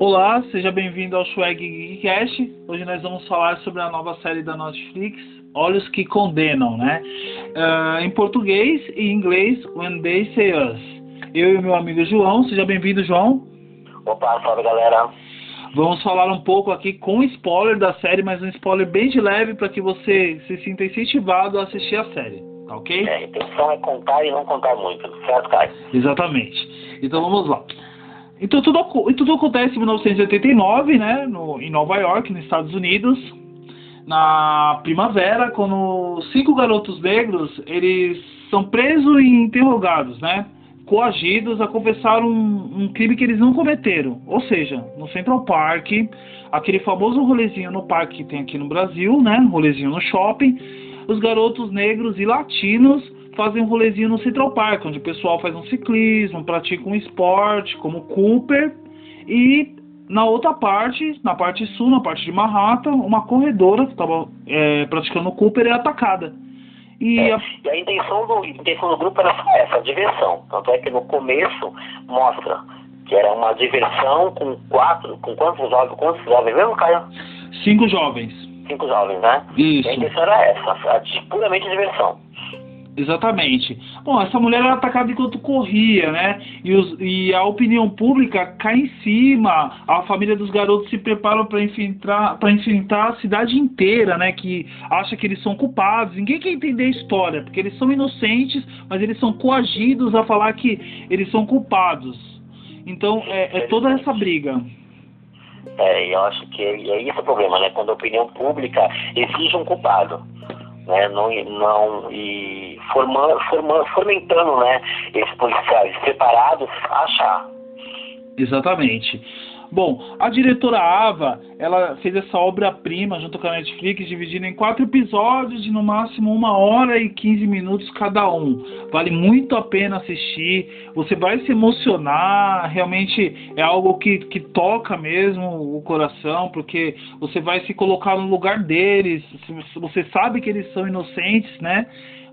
Olá, seja bem-vindo ao Swag Geekcast. Hoje nós vamos falar sobre a nova série da Netflix, Olhos que Condenam, né? Uh, em português e inglês, When They Say Us. Eu e o meu amigo João, seja bem-vindo, João. Opa, salve galera. Vamos falar um pouco aqui com spoiler da série, mas um spoiler bem de leve para que você se sinta incentivado a assistir a série, tá ok? É, a intenção é contar e não contar muito, certo, Caio? Exatamente. Então vamos lá. Então tudo, tudo acontece em 1989, né, no, em Nova York, nos Estados Unidos, na primavera, quando cinco garotos negros eles são presos e interrogados, né, coagidos a confessar um, um crime que eles não cometeram. Ou seja, no Central Park, aquele famoso rolezinho no parque que tem aqui no Brasil, né, rolezinho no shopping, os garotos negros e latinos fazem um rolezinho no Central Park, onde o pessoal faz um ciclismo, pratica um esporte, como Cooper, e na outra parte, na parte sul, na parte de Manhattan, uma corredora que estava é, praticando Cooper é atacada. E, é, a... a, intenção do, a intenção do grupo era essa, diversão. Tanto é que no começo mostra que era uma diversão com quatro, com quantos jovens, quantos jovens mesmo, Caio? Cinco jovens. Cinco jovens, né? Isso. E a intenção era essa, a, puramente diversão. Exatamente. Bom, essa mulher era atacada enquanto corria, né? E, os, e, a opinião pública cai em cima. A família dos garotos se prepara para enfrentar, enfrentar a cidade inteira, né? Que acha que eles são culpados. Ninguém quer entender a história, porque eles são inocentes, mas eles são coagidos a falar que eles são culpados. Então é, é toda essa briga. É, eu acho que é, é esse o problema, né? Quando a opinião pública exige um culpado né, não, não, e formando, formando, fomentando né, esses policiais separados achar. Exatamente. Bom, a diretora Ava, ela fez essa obra-prima junto com a Netflix, dividida em quatro episódios de no máximo uma hora e 15 minutos cada um. Vale muito a pena assistir, você vai se emocionar, realmente é algo que, que toca mesmo o coração, porque você vai se colocar no lugar deles, você sabe que eles são inocentes, né?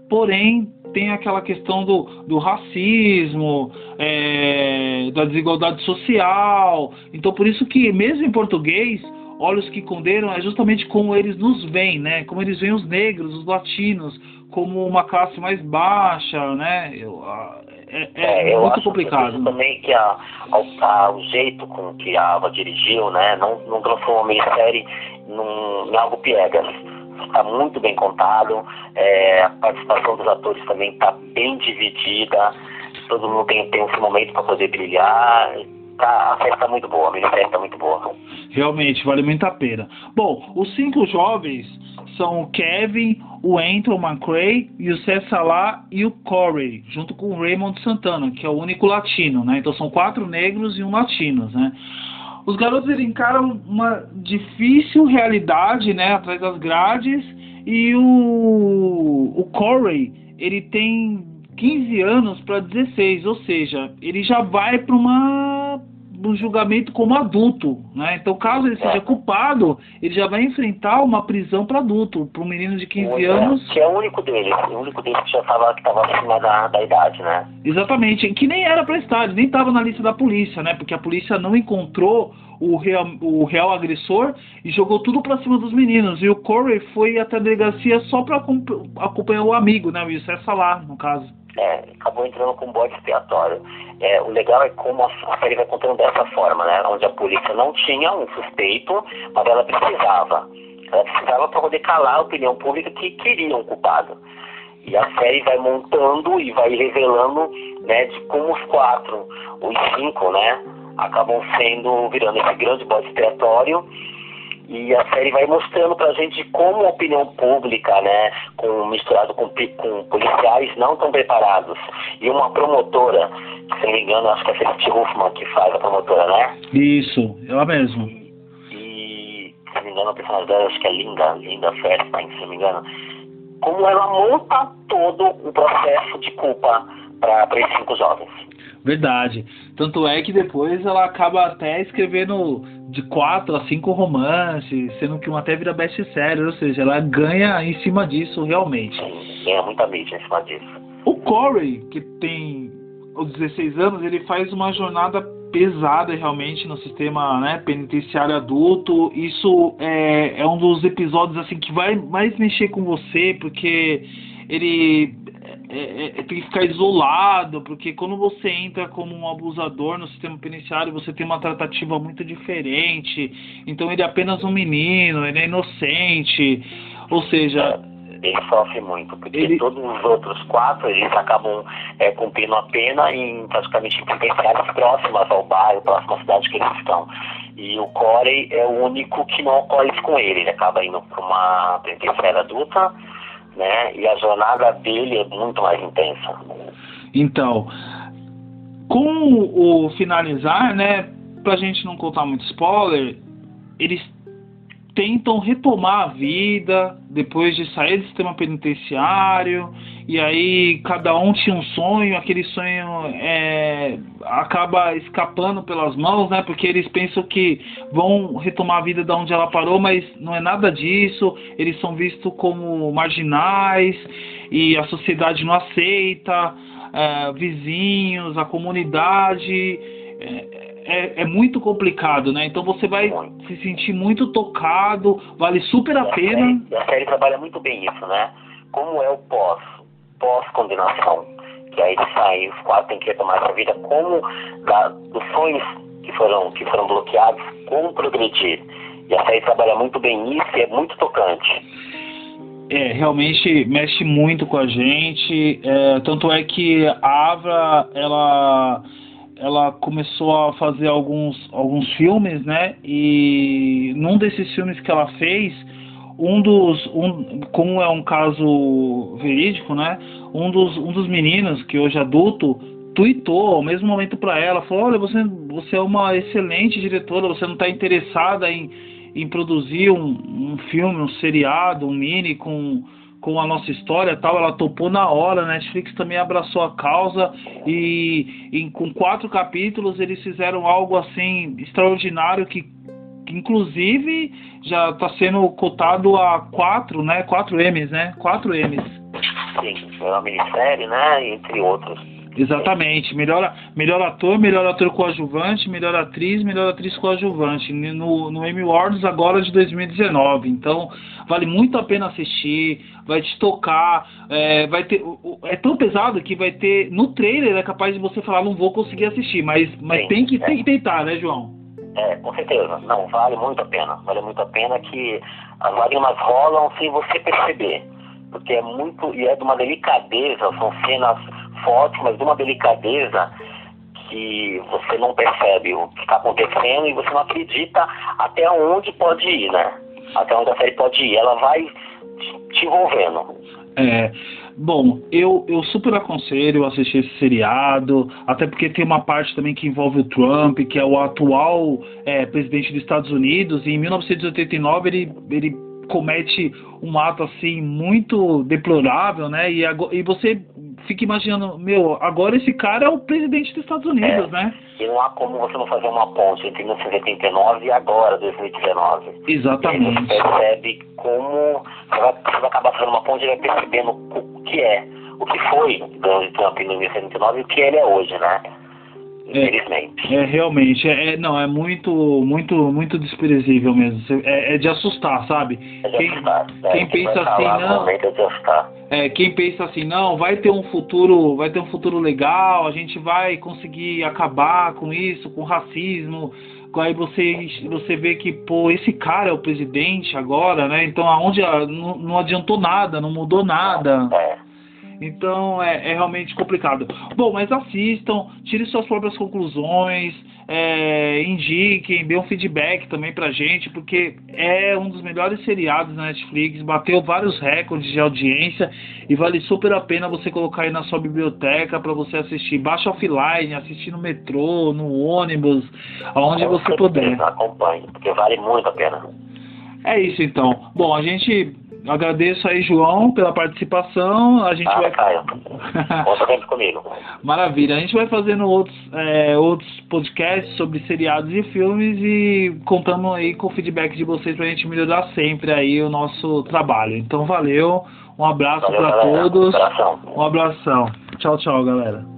Porém tem aquela questão do, do racismo, é, da desigualdade social. Então, por isso que, mesmo em português, Olhos que Condenam é justamente como eles nos veem, né? Como eles veem os negros, os latinos, como uma classe mais baixa, né? Eu, é, é, é muito complicado. também que a, a, o jeito com que a Ava dirigiu, né? Não, não transformou a minissérie num, em algo piegas está muito bem contado, é, a participação dos atores também está bem dividida, todo mundo tem, tem esse momento para poder brilhar. Tá, a festa está muito boa, a minissérie está muito boa. Realmente, vale muito a pena. Bom, os cinco jovens são o Kevin, o Anton McRae, o Youssef Salah e o Corey, junto com o Raymond Santana, que é o único latino, né? Então são quatro negros e um latino, né? Os garotos encaram uma difícil realidade, né, atrás das grades, e o, o Corey, ele tem 15 anos para 16, ou seja, ele já vai para uma um julgamento como adulto, né? Então, caso ele seja é. culpado, ele já vai enfrentar uma prisão para adulto, para um menino de 15 é, anos. Que é o único dele, o único dele que já estava que estava acima da, da idade, né? Exatamente, que nem era para estar, nem estava na lista da polícia, né? Porque a polícia não encontrou o real, o real agressor e jogou tudo para cima dos meninos. E o Corey foi até a delegacia só para acompanhar o amigo, né? O Youssef Salah, no caso é, acabou entrando com um bode expiatório. É, o legal é como a série vai contando dessa forma, né? Onde a polícia não tinha um suspeito, mas ela precisava. Ela precisava para poder calar a opinião pública que queria um culpado. E a série vai montando e vai revelando né, de como os quatro, os cinco, né, acabam sendo, virando esse grande bode expiatório e a série vai mostrando pra gente como a opinião pública, né, com, misturado com, com policiais não tão preparados, e uma promotora, se não me engano, acho que é a Felicity Huffman que faz a promotora, né? Isso, ela mesmo. E, se não me engano, a personagem dela, acho que é Linda, Linda Fairstein, se não me engano. Como ela monta todo o processo de culpa para esses cinco jovens. Verdade. Tanto é que depois ela acaba até escrevendo de quatro a cinco romances, sendo que uma até vira best-seller, ou seja, ela ganha em cima disso realmente. Sim, ganha muita mídia em cima disso. O Corey, que tem os 16 anos, ele faz uma jornada pesada realmente no sistema né, penitenciário adulto. Isso é, é um dos episódios assim que vai mais mexer com você, porque ele é, é, é, tem que ficar isolado, porque quando você entra como um abusador no sistema penitenciário, você tem uma tratativa muito diferente. Então ele é apenas um menino, ele é inocente. Ou seja, ele sofre muito, porque ele... todos os outros quatro eles acabam é, cumprindo a pena em praticamente penitenciárias próximas ao bairro, próxima à cidade que eles estão. E o Corey é o único que não ocorre com ele. Ele acaba indo para uma penitenciária adulta, né? E a jornada dele é muito mais intensa. Então, com o finalizar, né? Pra gente não contar muito spoiler, eles tentam retomar a vida depois de sair do sistema penitenciário e aí cada um tinha um sonho, aquele sonho é, acaba escapando pelas mãos, né? Porque eles pensam que vão retomar a vida da onde ela parou, mas não é nada disso. Eles são vistos como marginais e a sociedade não aceita, é, vizinhos, a comunidade. É, é, é, muito complicado, né? Então você vai muito. se sentir muito tocado, vale super a, a pena. Série, a série trabalha muito bem isso, né? Como é o pós, pós-condenação. Que aí eles saem, os quatro têm que retomar a vida, como da, dos sonhos que foram, que foram bloqueados, como progredir. E a série trabalha muito bem isso e é muito tocante. É, realmente mexe muito com a gente. É, tanto é que a Avra, ela ela começou a fazer alguns, alguns filmes, né? E num desses filmes que ela fez, um dos, um, como é um caso verídico, né? Um dos, um dos meninos que hoje é adulto tweetou ao mesmo momento para ela, falou: olha, você, você é uma excelente diretora, você não está interessada em, em produzir um, um filme, um seriado, um mini com com a nossa história tal, ela topou na hora, a Netflix também abraçou a causa e, e com quatro capítulos eles fizeram algo assim extraordinário que, que inclusive já está sendo cotado a quatro, né? Quatro M's, né? Quatro M's. Sim, é uma minissérie, né? Entre outros. Exatamente. Melhor, melhor ator, melhor ator coadjuvante, melhor atriz, melhor atriz coadjuvante. No, no Emmy Awards agora de 2019. Então, vale muito a pena assistir, vai te tocar. É, vai ter, é tão pesado que vai ter. No trailer é capaz de você falar, não vou conseguir assistir, mas, mas Sim, tem, que, é. tem que tentar, né, João? É, com certeza. Não, vale muito a pena. Vale muito a pena que as lágrimas rolam sem você perceber. Porque é muito. E é de uma delicadeza, são cenas forte, mas de uma delicadeza que você não percebe o que está acontecendo e você não acredita até onde pode ir, né? Até onde a série pode ir. Ela vai te envolvendo. É. Bom, eu, eu super aconselho assistir esse seriado, até porque tem uma parte também que envolve o Trump, que é o atual é, presidente dos Estados Unidos, e em 1989 ele, ele comete um ato assim muito deplorável, né? E, e você fica imaginando, meu, agora esse cara é o presidente dos Estados Unidos, é, né? E não há como você não fazer uma ponte entre 1989 e agora, 2019. Exatamente. Você percebe como você vai, você vai acabar fazendo uma ponte e vai percebendo o que é, o que foi Donald Trump em 1989 e o que ele é hoje, né? Infelizmente. É, é realmente, é, é, não, é muito, muito, muito desprezível mesmo. É, é de assustar, sabe? É de quem, assustar. É, quem pensa assim, não. É. É, quem pensa assim, não, vai ter um futuro, vai ter um futuro legal, a gente vai conseguir acabar com isso, com racismo. Aí você, você vê que, pô, esse cara é o presidente agora, né? Então aonde não, não adiantou nada, não mudou nada. É. Então é, é, realmente complicado. Bom, mas assistam, tirem suas próprias conclusões, é, indiquem, dê um feedback também pra gente, porque é um dos melhores seriados na Netflix, bateu vários recordes de audiência e vale super a pena você colocar aí na sua biblioteca para você assistir. Baixa offline, assistir no metrô, no ônibus, aonde você puder. Acompanhe, porque vale muito a pena. É isso então. Bom, a gente Agradeço aí, João, pela participação. A gente ah, vai. Caio. Conta sempre comigo. Maravilha. A gente vai fazendo outros, é, outros podcasts sobre seriados e filmes e contando aí com o feedback de vocês pra gente melhorar sempre aí o nosso trabalho. Então, valeu. Um abraço para todos. Um abração. Um abração. Tchau, tchau, galera.